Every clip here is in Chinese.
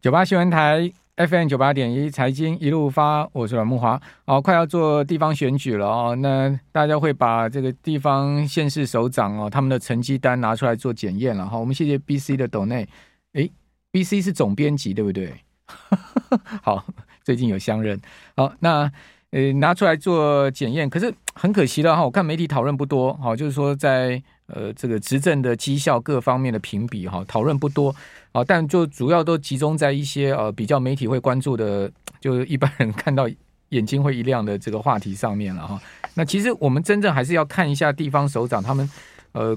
九八新闻台 FM 九八点一财经一路发，我是阮慕华。哦，快要做地方选举了哦，那大家会把这个地方县市首长哦他们的成绩单拿出来做检验了哈。我们谢谢 BC 的斗内，诶，BC 是总编辑对不对？好，最近有相认。好，那呃拿出来做检验，可是很可惜了哈。我看媒体讨论不多，哈，就是说在。呃，这个执政的绩效各方面的评比哈，讨论不多啊，但就主要都集中在一些呃比较媒体会关注的，就是一般人看到眼睛会一亮的这个话题上面了哈。那其实我们真正还是要看一下地方首长他们呃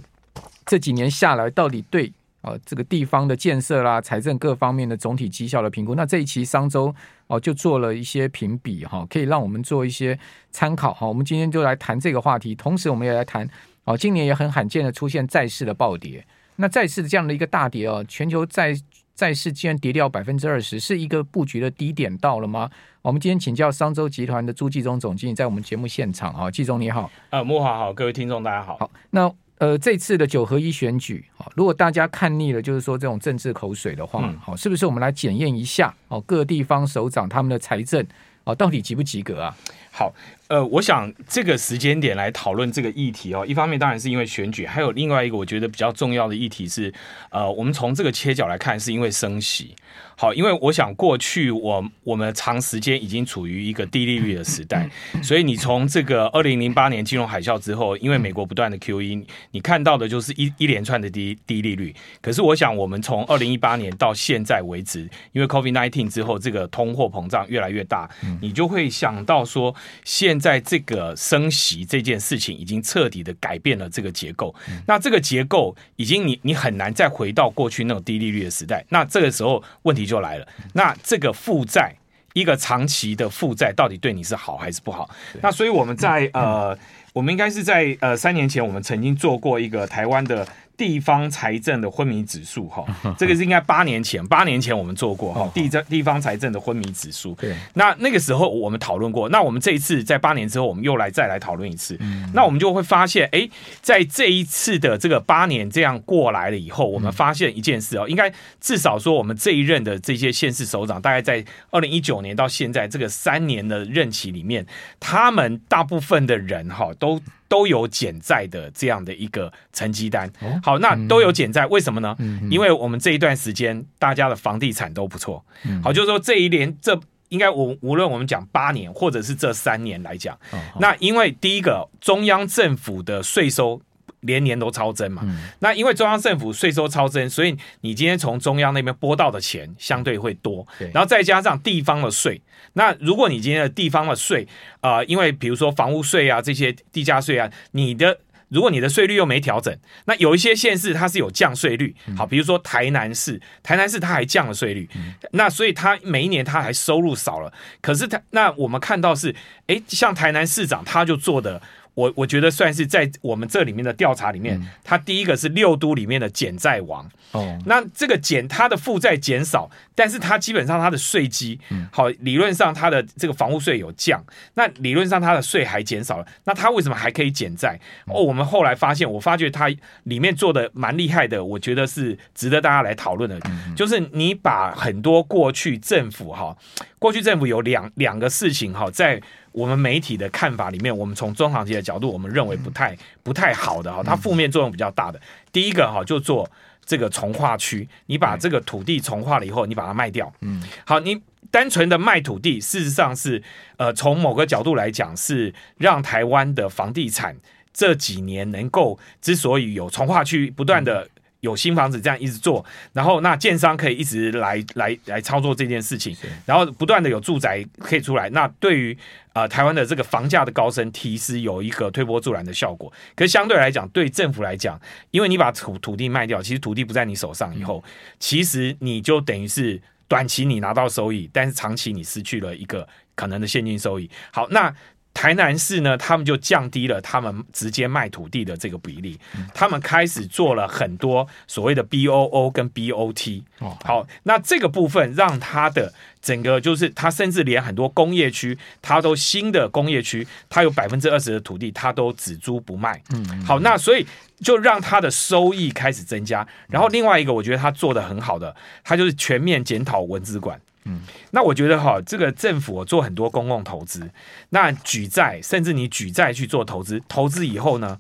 这几年下来到底对啊这个地方的建设啦、财政各方面的总体绩效的评估。那这一期商周哦就做了一些评比哈，可以让我们做一些参考哈。我们今天就来谈这个话题，同时我们也来谈。哦，今年也很罕见的出现债市的暴跌，那债市的这样的一个大跌哦，全球债债市竟然跌掉百分之二十，是一个布局的低点到了吗？我们今天请教商周集团的朱继宗总经理，在我们节目现场啊，继宗你好，呃，慕驊好，各位听众大家好，好，那呃这次的九合一选举啊，如果大家看腻了，就是说这种政治口水的话，好、嗯，是不是我们来检验一下哦，各地方首长他们的财政哦，到底及不及格啊？好。呃，我想这个时间点来讨论这个议题哦，一方面当然是因为选举，还有另外一个我觉得比较重要的议题是，呃，我们从这个切角来看，是因为升息。好，因为我想过去我我们长时间已经处于一个低利率的时代，所以你从这个二零零八年金融海啸之后，因为美国不断的 QE，你看到的就是一一连串的低低利率。可是我想，我们从二零一八年到现在为止，因为 COVID-19 之后，这个通货膨胀越来越大，你就会想到说，现在这个升息这件事情已经彻底的改变了这个结构。那这个结构已经你你很难再回到过去那种低利率的时代。那这个时候问题就来了，那这个负债，一个长期的负债，到底对你是好还是不好？那所以我们在呃，我们应该是在呃三年前，我们曾经做过一个台湾的。地方财政的昏迷指数，哈，这个是应该八年前，八年前我们做过哈，地政地方财政的昏迷指数。对，那那个时候我们讨论过，那我们这一次在八年之后，我们又来再来讨论一次。那我们就会发现，哎，在这一次的这个八年这样过来了以后，我们发现一件事哦，应该至少说我们这一任的这些县市首长，大概在二零一九年到现在这个三年的任期里面，他们大部分的人哈都。都有减债的这样的一个成绩单，好，那都有减债，为什么呢？因为我们这一段时间大家的房地产都不错，好，就是说这一年这应该我无论我们讲八年或者是这三年来讲，那因为第一个中央政府的税收。年年都超增嘛，嗯、那因为中央政府税收超增，所以你今天从中央那边拨到的钱相对会多，对。然后再加上地方的税，那如果你今天的地方的税，啊、呃，因为比如说房屋税啊这些地价税啊，你的如果你的税率又没调整，那有一些县市它是有降税率，好，比如说台南市，台南市它还降了税率，嗯、那所以它每一年它还收入少了，可是它那我们看到是，哎，像台南市长他就做的。我我觉得算是在我们这里面的调查里面，嗯、他第一个是六都里面的减债王。哦，那这个减他的负债减少，但是他基本上他的税基，嗯、好，理论上他的这个房屋税有降，那理论上他的税还减少了，那他为什么还可以减债？哦，我们后来发现，我发觉他里面做的蛮厉害的，我觉得是值得大家来讨论的，嗯、就是你把很多过去政府哈，过去政府有两两个事情哈，在。我们媒体的看法里面，我们从中长期的角度，我们认为不太不太好的哈，它负面作用比较大的。第一个哈，就做这个从化区，你把这个土地从化了以后，你把它卖掉。嗯，好，你单纯的卖土地，事实上是呃，从某个角度来讲，是让台湾的房地产这几年能够之所以有从化区不断的。有新房子这样一直做，然后那建商可以一直来来来操作这件事情，然后不断的有住宅可以出来，那对于呃台湾的这个房价的高升，其实有一个推波助澜的效果。可是相对来讲，对政府来讲，因为你把土土地卖掉，其实土地不在你手上以后，其实你就等于是短期你拿到收益，但是长期你失去了一个可能的现金收益。好，那。台南市呢，他们就降低了他们直接卖土地的这个比例，他们开始做了很多所谓的 BOO 跟 BOT。哦，好，那这个部分让他的整个就是，他甚至连很多工业区，他都新的工业区，他有百分之二十的土地，他都只租不卖。嗯，好，那所以就让他的收益开始增加。然后另外一个，我觉得他做的很好的，他就是全面检讨文资管。嗯，那我觉得哈，这个政府做很多公共投资，那举债，甚至你举债去做投资，投资以后呢，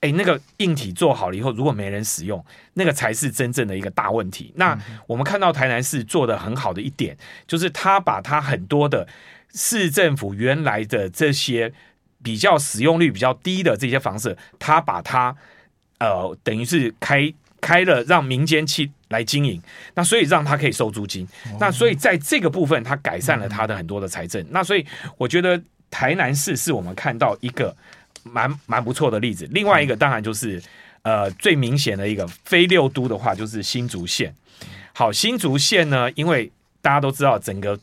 哎，那个硬体做好了以后，如果没人使用，那个才是真正的一个大问题。那我们看到台南市做得很好的一点，就是他把他很多的市政府原来的这些比较使用率比较低的这些房子，他把它呃，等于是开。开了让民间去来经营，那所以让他可以收租金，那所以在这个部分，他改善了他的很多的财政。那所以我觉得台南市是我们看到一个蛮蛮不错的例子。另外一个当然就是呃最明显的一个非六都的话，就是新竹县。好，新竹县呢，因为大家都知道整个。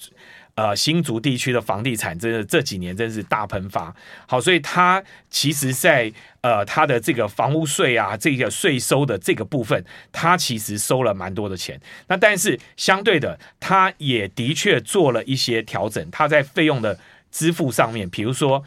呃，新竹地区的房地产真的这几年真是大喷发，好，所以它其实在呃它的这个房屋税啊，这个税收的这个部分，它其实收了蛮多的钱。那但是相对的，它也的确做了一些调整，它在费用的支付上面，比如说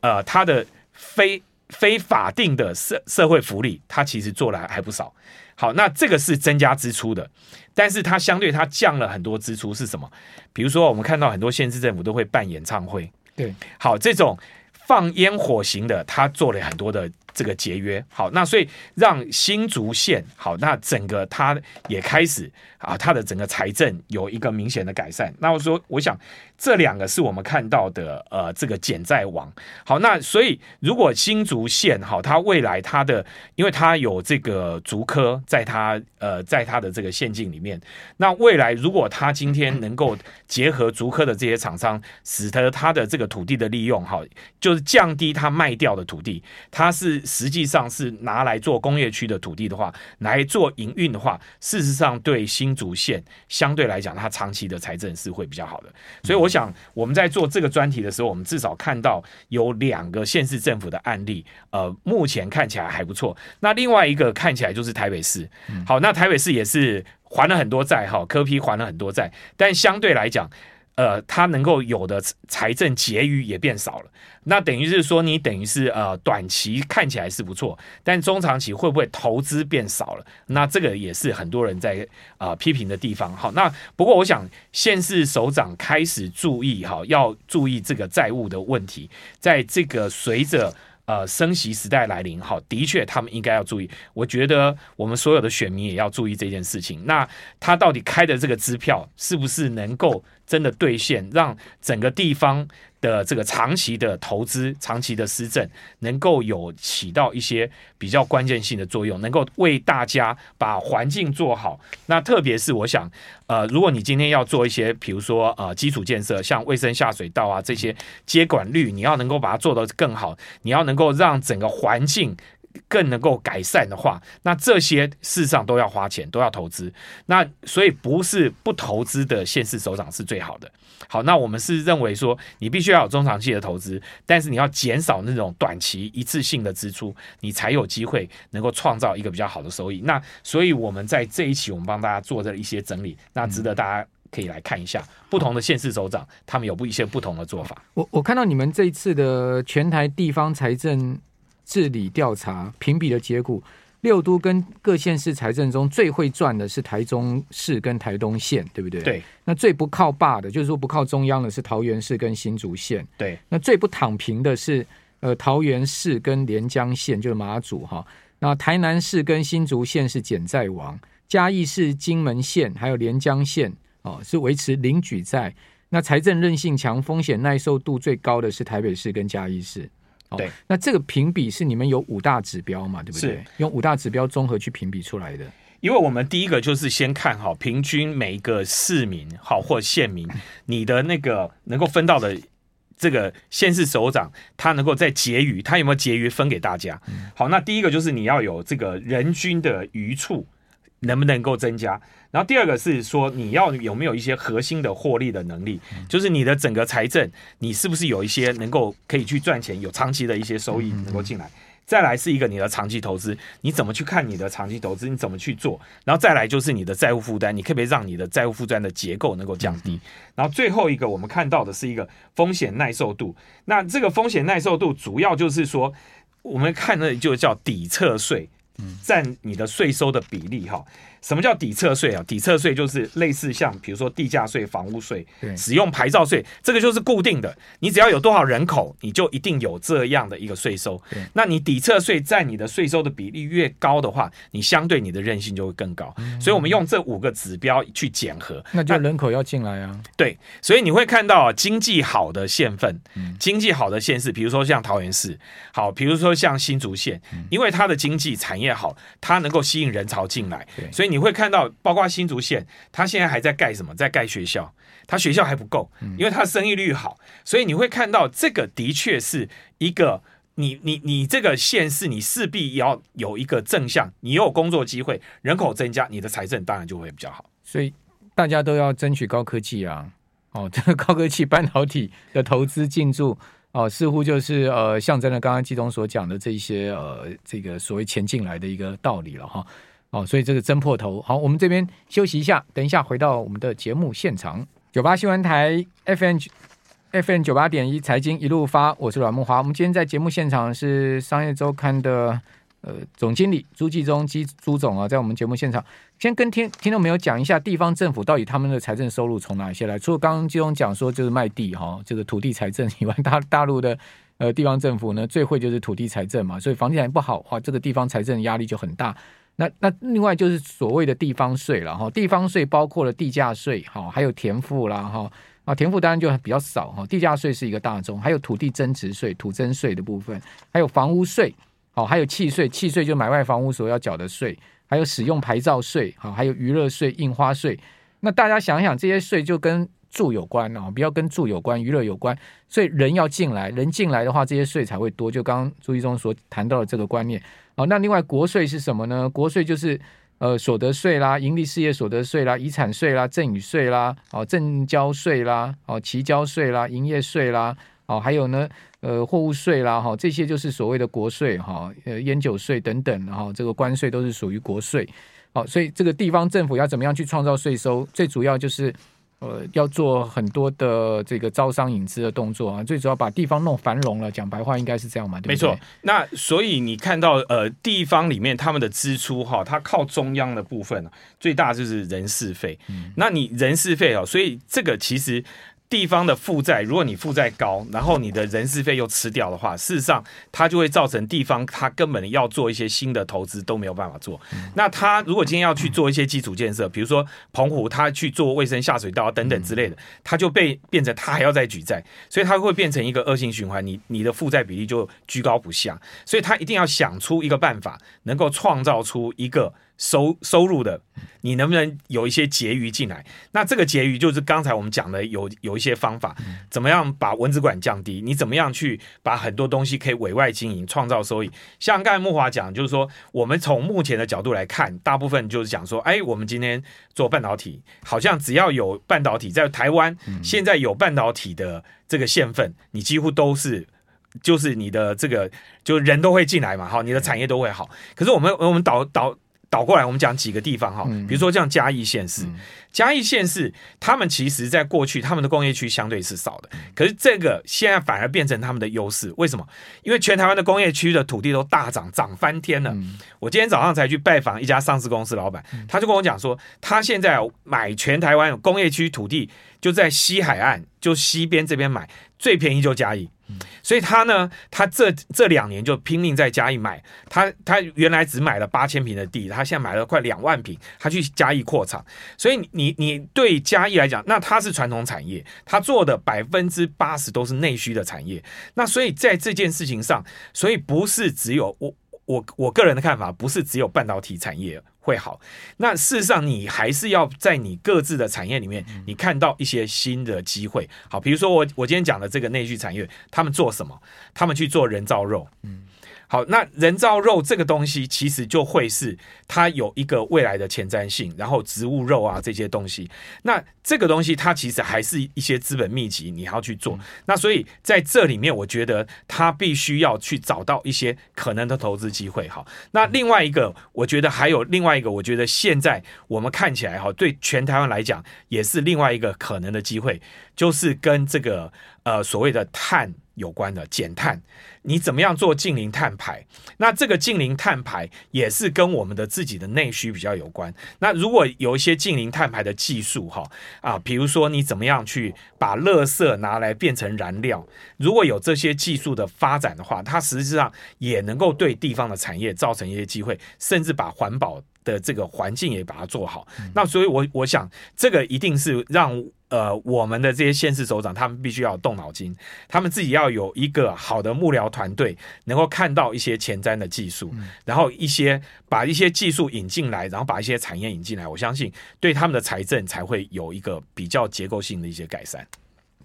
呃它的非非法定的社社会福利，它其实做了还不少。好，那这个是增加支出的，但是它相对它降了很多支出是什么？比如说我们看到很多县市政府都会办演唱会，对，好，这种放烟火型的，它做了很多的。这个节约好，那所以让新竹县好，那整个它也开始啊，它的整个财政有一个明显的改善。那我说，我想这两个是我们看到的呃，这个减债王好。那所以如果新竹县好，它未来它的，因为它有这个竹科在它呃，在它的这个县境里面，那未来如果它今天能够结合竹科的这些厂商，使得它的这个土地的利用好，就是降低它卖掉的土地，它是。实际上是拿来做工业区的土地的话，来做营运的话，事实上对新竹县相对来讲，它长期的财政是会比较好的。所以我想我们在做这个专题的时候，我们至少看到有两个县市政府的案例，呃，目前看起来还不错。那另外一个看起来就是台北市，好，那台北市也是还了很多债，哈，科批还了很多债，但相对来讲。呃，它能够有的财政结余也变少了，那等于是说，你等于是呃，短期看起来是不错，但中长期会不会投资变少了？那这个也是很多人在啊、呃、批评的地方。好，那不过我想，县市首长开始注意哈，要注意这个债务的问题，在这个随着。呃，升息时代来临，好，的确，他们应该要注意。我觉得我们所有的选民也要注意这件事情。那他到底开的这个支票，是不是能够真的兑现，让整个地方的这个长期的投资、长期的施政，能够有起到一些比较关键性的作用，能够为大家把环境做好。那特别是我想，呃，如果你今天要做一些，比如说呃基础建设，像卫生下水道啊这些接管率，你要能够把它做得更好，你要能够让整个环境。更能够改善的话，那这些事实上都要花钱，都要投资。那所以不是不投资的县市首长是最好的。好，那我们是认为说，你必须要有中长期的投资，但是你要减少那种短期一次性的支出，你才有机会能够创造一个比较好的收益。那所以我们在这一期，我们帮大家做了一些整理，那值得大家可以来看一下不同的县市首长他们有不一些不同的做法。我我看到你们这一次的全台地方财政。治理调查评比的结果，六都跟各县市财政中最会赚的是台中市跟台东县，对不对？对。那最不靠爸的，就是说不靠中央的是桃园市跟新竹县。对。那最不躺平的是呃桃园市跟连江县，就是马祖哈。那台南市跟新竹县是减债王，嘉义市、金门县还有连江县哦是维持零举债。那财政韧性强、风险耐受度最高的是台北市跟嘉义市。对，那这个评比是你们有五大指标嘛？对不对？用五大指标综合去评比出来的。因为我们第一个就是先看好平均每一个市民好或县民，你的那个能够分到的这个县市首长，他能够在结余，他有没有结余分给大家？好，那第一个就是你要有这个人均的余处。能不能够增加？然后第二个是说，你要有没有一些核心的获利的能力，就是你的整个财政，你是不是有一些能够可以去赚钱，有长期的一些收益能够进来？再来是一个你的长期投资，你怎么去看你的长期投资？你怎么去做？然后再来就是你的债务负担，你可不可以让你的债务负担的结构能够降低？然后最后一个我们看到的是一个风险耐受度。那这个风险耐受度主要就是说，我们看的就叫底侧税，占你的税收的比例哈。什么叫抵侧税啊？抵侧税就是类似像比如说地价税、房屋税、使用牌照税，这个就是固定的。你只要有多少人口，你就一定有这样的一个税收。那你抵侧税占你的税收的比例越高的话，你相对你的韧性就会更高。所以我们用这五个指标去检核，那就人口要进来啊。对，所以你会看到经济好的县份，经济好的县市，比如说像桃园市，好，比如说像新竹县，因为它的经济产业好，它能够吸引人潮进来，所以你。你会看到，包括新竹县，他现在还在盖什么？在盖学校，他学校还不够，因为他生育率好，所以你会看到这个的确是一个，你你你这个县市，你势必要有一个正向，你有工作机会，人口增加，你的财政当然就会比较好。所以大家都要争取高科技啊！哦，这个高科技半导体的投资进驻哦，似乎就是呃象征了刚刚季东所讲的这些呃这个所谓前进来的一个道理了哈。哦，所以这个争破头。好，我们这边休息一下，等一下回到我们的节目现场。九八新闻台 FM FM 九八点一财经一路发，我是阮慕驊。我们今天在节目现场是商业周刊的呃总经理朱继忠朱朱总啊，在我们节目现场，先跟听听众朋友讲一下，地方政府到底他们的财政收入从哪些来？除了刚刚继忠讲说就是卖地哈，这个土地财政以外，大大陆的呃地方政府呢最会就是土地财政嘛，所以房地产不好哇，这个地方财政压力就很大。那那另外就是所谓的地方税了哈，地方税包括了地价税哈，还有田赋啦哈啊，田赋当然就比较少哈，地价税是一个大宗，还有土地增值税、土增税的部分，还有房屋税，好，还有契税，契税就买卖房屋所要缴的税，还有使用牌照税，好，还有娱乐税、印花税。那大家想想，这些税就跟住有关啊，比较跟住有关、娱乐有关，所以人要进来，人进来的话，这些税才会多。就刚刚朱一中所谈到的这个观念。好，那另外国税是什么呢？国税就是呃所得税啦、盈利事业所得税啦、遗产税啦、赠与税啦、哦证交税啦、哦期交税啦、营业税啦，哦还有呢呃货物税啦，哈这些就是所谓的国税哈，呃烟酒税等等，哈这个关税都是属于国税。好，所以这个地方政府要怎么样去创造税收？最主要就是。呃，要做很多的这个招商引资的动作啊，最主要把地方弄繁荣了。讲白话应该是这样嘛，对不对？没错。那所以你看到呃，地方里面他们的支出哈，它靠中央的部分最大就是人事费。嗯，那你人事费哦，所以这个其实。地方的负债，如果你负债高，然后你的人事费又吃掉的话，事实上它就会造成地方它根本要做一些新的投资都没有办法做。那他如果今天要去做一些基础建设，比如说澎湖，他去做卫生下水道等等之类的，他就被变成他还要再举债，所以他会变成一个恶性循环。你你的负债比例就居高不下，所以他一定要想出一个办法，能够创造出一个。收收入的，你能不能有一些结余进来？那这个结余就是刚才我们讲的有有一些方法，怎么样把蚊子馆降低？你怎么样去把很多东西可以委外经营，创造收益？像刚才木华讲，就是说我们从目前的角度来看，大部分就是讲说，哎，我们今天做半导体，好像只要有半导体在台湾，现在有半导体的这个县份，你几乎都是，就是你的这个就人都会进来嘛，好，你的产业都会好。可是我们我们导导。倒过来，我们讲几个地方哈，比如说像嘉义县市，嘉义县市，他们其实在过去他们的工业区相对是少的，可是这个现在反而变成他们的优势。为什么？因为全台湾的工业区的土地都大涨，涨翻天了。我今天早上才去拜访一家上市公司老板，他就跟我讲说，他现在买全台湾工业区土地，就在西海岸，就西边这边买，最便宜就嘉义。所以他呢，他这这两年就拼命在嘉义买，他他原来只买了八千平的地，他现在买了快两万平，他去嘉义扩厂。所以你你对嘉义来讲，那他是传统产业，他做的百分之八十都是内需的产业。那所以在这件事情上，所以不是只有我我我个人的看法，不是只有半导体产业。会好，那事实上你还是要在你各自的产业里面，你看到一些新的机会。好，比如说我我今天讲的这个内需产业，他们做什么？他们去做人造肉。嗯，好，那人造肉这个东西其实就会是它有一个未来的前瞻性，然后植物肉啊这些东西，那这个东西它其实还是一些资本密集，你要去做。那所以在这里面，我觉得它必须要去找到一些可能的投资机会。好，那另外一个，我觉得还有另外一个，我觉得现在我们看起来哈，对全台湾来讲也是另外一个可能的机会，就是跟这个呃所谓的碳。有关的减碳，你怎么样做近零碳排？那这个近零碳排也是跟我们的自己的内需比较有关。那如果有一些近零碳排的技术，哈啊，比如说你怎么样去把垃圾拿来变成燃料，如果有这些技术的发展的话，它实际上也能够对地方的产业造成一些机会，甚至把环保的这个环境也把它做好。那所以我，我我想这个一定是让。呃，我们的这些县市首长，他们必须要动脑筋，他们自己要有一个好的幕僚团队，能够看到一些前瞻的技术，然后一些把一些技术引进来，然后把一些产业引进来，我相信对他们的财政才会有一个比较结构性的一些改善。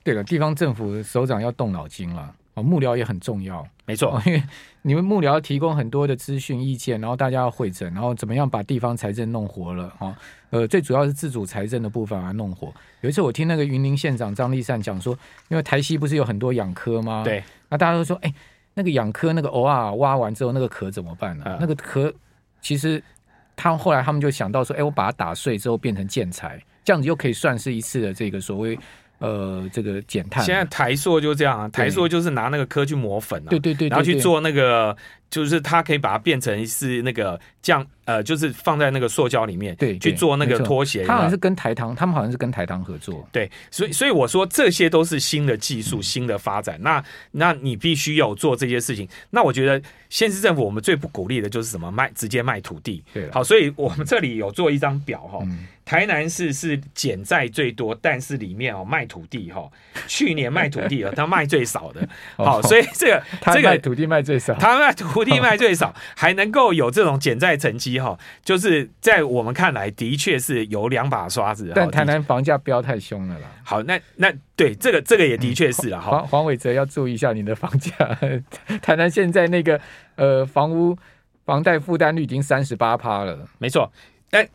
对了，地方政府首长要动脑筋了。哦，幕僚也很重要，没错，因为你们幕僚提供很多的资讯意见，然后大家要会诊，然后怎么样把地方财政弄活了哈？呃，最主要是自主财政的部分啊，弄活。有一次我听那个云林县长张立善讲说，因为台西不是有很多养蚵吗？对，那大家都说，哎，那个养蚵那个偶尔，挖完之后那个壳怎么办呢？嗯、那个壳其实他后来他们就想到说，哎，我把它打碎之后变成建材，这样子又可以算是一次的这个所谓。呃，这个减碳，现在台硕就这样啊，台硕就是拿那个壳去磨粉啊，对对对，然后去做那个。就是它可以把它变成是那个酱，呃，就是放在那个塑胶里面，对，去做那个拖鞋。它好像是跟台糖，他们好像是跟台糖合作。对，所以所以我说这些都是新的技术、嗯、新的发展。那那你必须有做这些事情。那我觉得县市政府我们最不鼓励的就是什么卖直接卖土地。对，好，所以我们这里有做一张表哈、嗯，台南市是减债最多，但是里面哦卖土地哈，去年卖土地啊，他卖最少的。好，所以这个这个卖土地卖最少，他卖土。地卖最少，还能够有这种减债成绩哈，就是在我们看来，的确是有两把刷子。但台南房价飙太凶了啦。好，那那对这个这个也的确是了哈。黄黄伟哲要注意一下你的房价。台南现在那个呃房屋房贷负担率已经三十八趴了，没错。但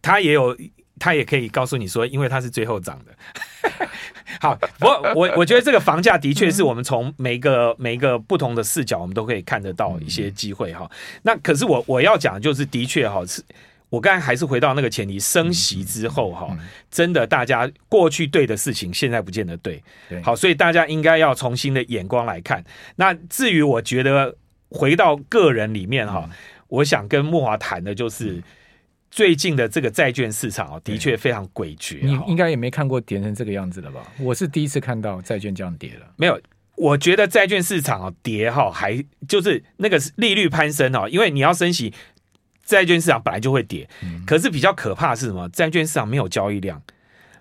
他也有，他也可以告诉你说，因为他是最后涨的。好，我我我觉得这个房价的确是我们从每个每一个不同的视角，我们都可以看得到一些机会哈。那可是我我要讲就是，的确哈，是我刚才还是回到那个前提，升息之后哈，真的大家过去对的事情，现在不见得对。好，所以大家应该要重新的眼光来看。那至于我觉得回到个人里面哈，我想跟木华谈的就是。最近的这个债券市场啊，的确非常诡谲。你应该也没看过跌成这个样子了吧？我是第一次看到债券这样跌了。没有，我觉得债券市场啊跌哈，还就是那个利率攀升哦，因为你要升息，债券市场本来就会跌。可是比较可怕的是什么？债券市场没有交易量，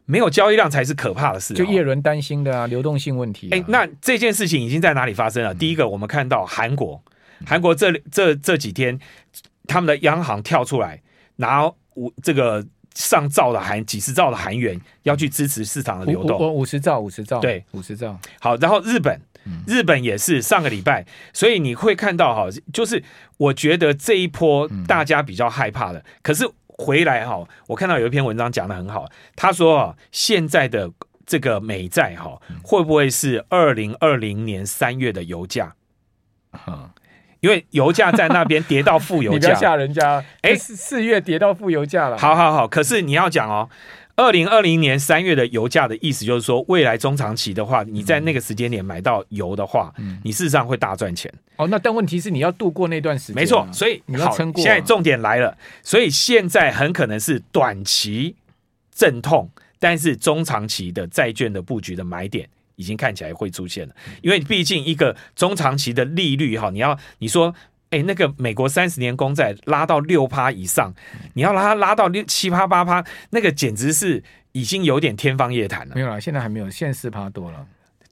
没有交易量才是可怕的事。就叶伦担心的啊，流动性问题。哎，那这件事情已经在哪里发生了？第一个，我们看到韩国，韩国这这这几天他们的央行跳出来。拿五这个上兆的韩几十兆的韩元要去支持市场的流动，五十兆五十兆对。五十兆。好，然后日本日本也是上个礼拜，所以你会看到哈，就是我觉得这一波大家比较害怕的，可是回来哈，我看到有一篇文章讲的很好，他说啊，现在的这个美债哈，会不会是二零二零年三月的油价？因为油价在那边跌到负油价，你不要吓人家。哎，四月跌到负油价了。好好好，可是你要讲哦，二零二零年三月的油价的意思就是说，未来中长期的话，你在那个时间点买到油的话，嗯、你事实上会大赚钱。哦，那但问题是你要度过那段时间，没错。所以你要撑过。现在重点来了，所以现在很可能是短期阵痛，但是中长期的债券的布局的买点。已经看起来会出现了，因为毕竟一个中长期的利率哈，你要你说，哎，那个美国三十年公债拉到六趴以上，你要拉它拉到六七趴八趴，那个简直是已经有点天方夜谭了。没有了，现在还没有，现在四趴多了。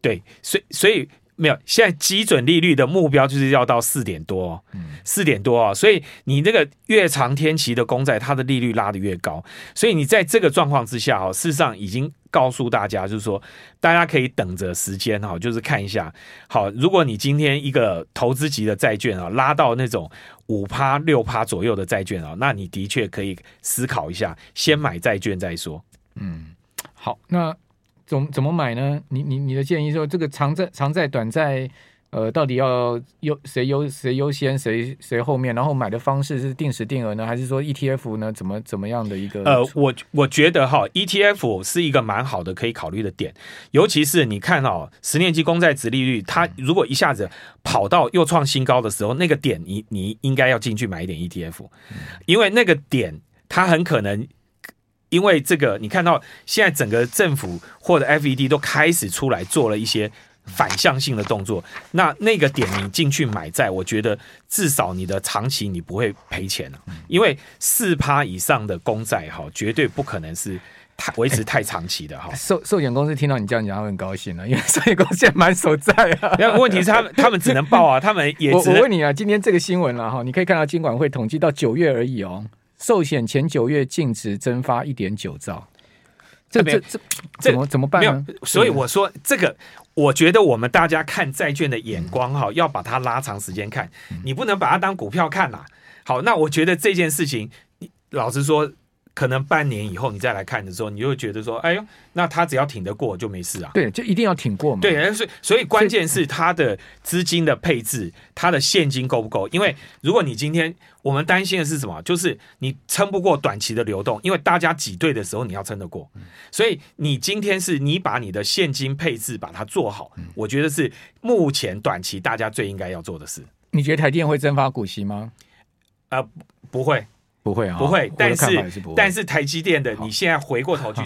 对，所以所以没有，现在基准利率的目标就是要到四点多，四点多啊，所以你那个越长天期的公债，它的利率拉得越高，所以你在这个状况之下哦，事实上已经告诉大家，就是说大家可以等着时间哈，就是看一下，好，如果你今天一个投资级的债券啊，拉到那种五趴六趴左右的债券啊，那你的确可以思考一下，先买债券再说。嗯，好，那。怎怎么买呢？你你你的建议说，这个长债、长债、短债，呃，到底要优谁优谁优先，谁谁后面？然后买的方式是定时定额呢，还是说 ETF 呢？怎么怎么样的一个？呃，我我觉得哈，ETF 是一个蛮好的可以考虑的点，尤其是你看哦，十年期公债值利率，它如果一下子跑到又创新高的时候，那个点你你应该要进去买一点 ETF，因为那个点它很可能。因为这个，你看到现在整个政府或者 FED 都开始出来做了一些反向性的动作，那那个点你进去买债，我觉得至少你的长期你不会赔钱了，因为四趴以上的公债哈，绝对不可能是太维持太长期的哈。寿寿险公司听到你这样讲，他们很高兴了，因为寿险公司现在满手债啊。那问题是他们他们只能报啊，他们也只我我问你啊，今天这个新闻了哈，你可以看到金管会统计到九月而已哦。寿险前九月净值蒸发一点九兆，这这这怎么怎么办呢？所以我说这个，我觉得我们大家看债券的眼光哈，要把它拉长时间看，你不能把它当股票看呐。好，那我觉得这件事情，老实说。可能半年以后你再来看的时候，你就会觉得说：“哎呦，那他只要挺得过就没事啊。”对，就一定要挺过嘛。对，所以所以关键是他的资金的配置，他的现金够不够？因为如果你今天我们担心的是什么？就是你撑不过短期的流动，因为大家挤兑的时候你要撑得过。所以你今天是你把你的现金配置把它做好，我觉得是目前短期大家最应该要做的事。你觉得台电会增发股息吗？呃，不会。不会啊，不会。但是，是，但是台积电的，你现在回过头去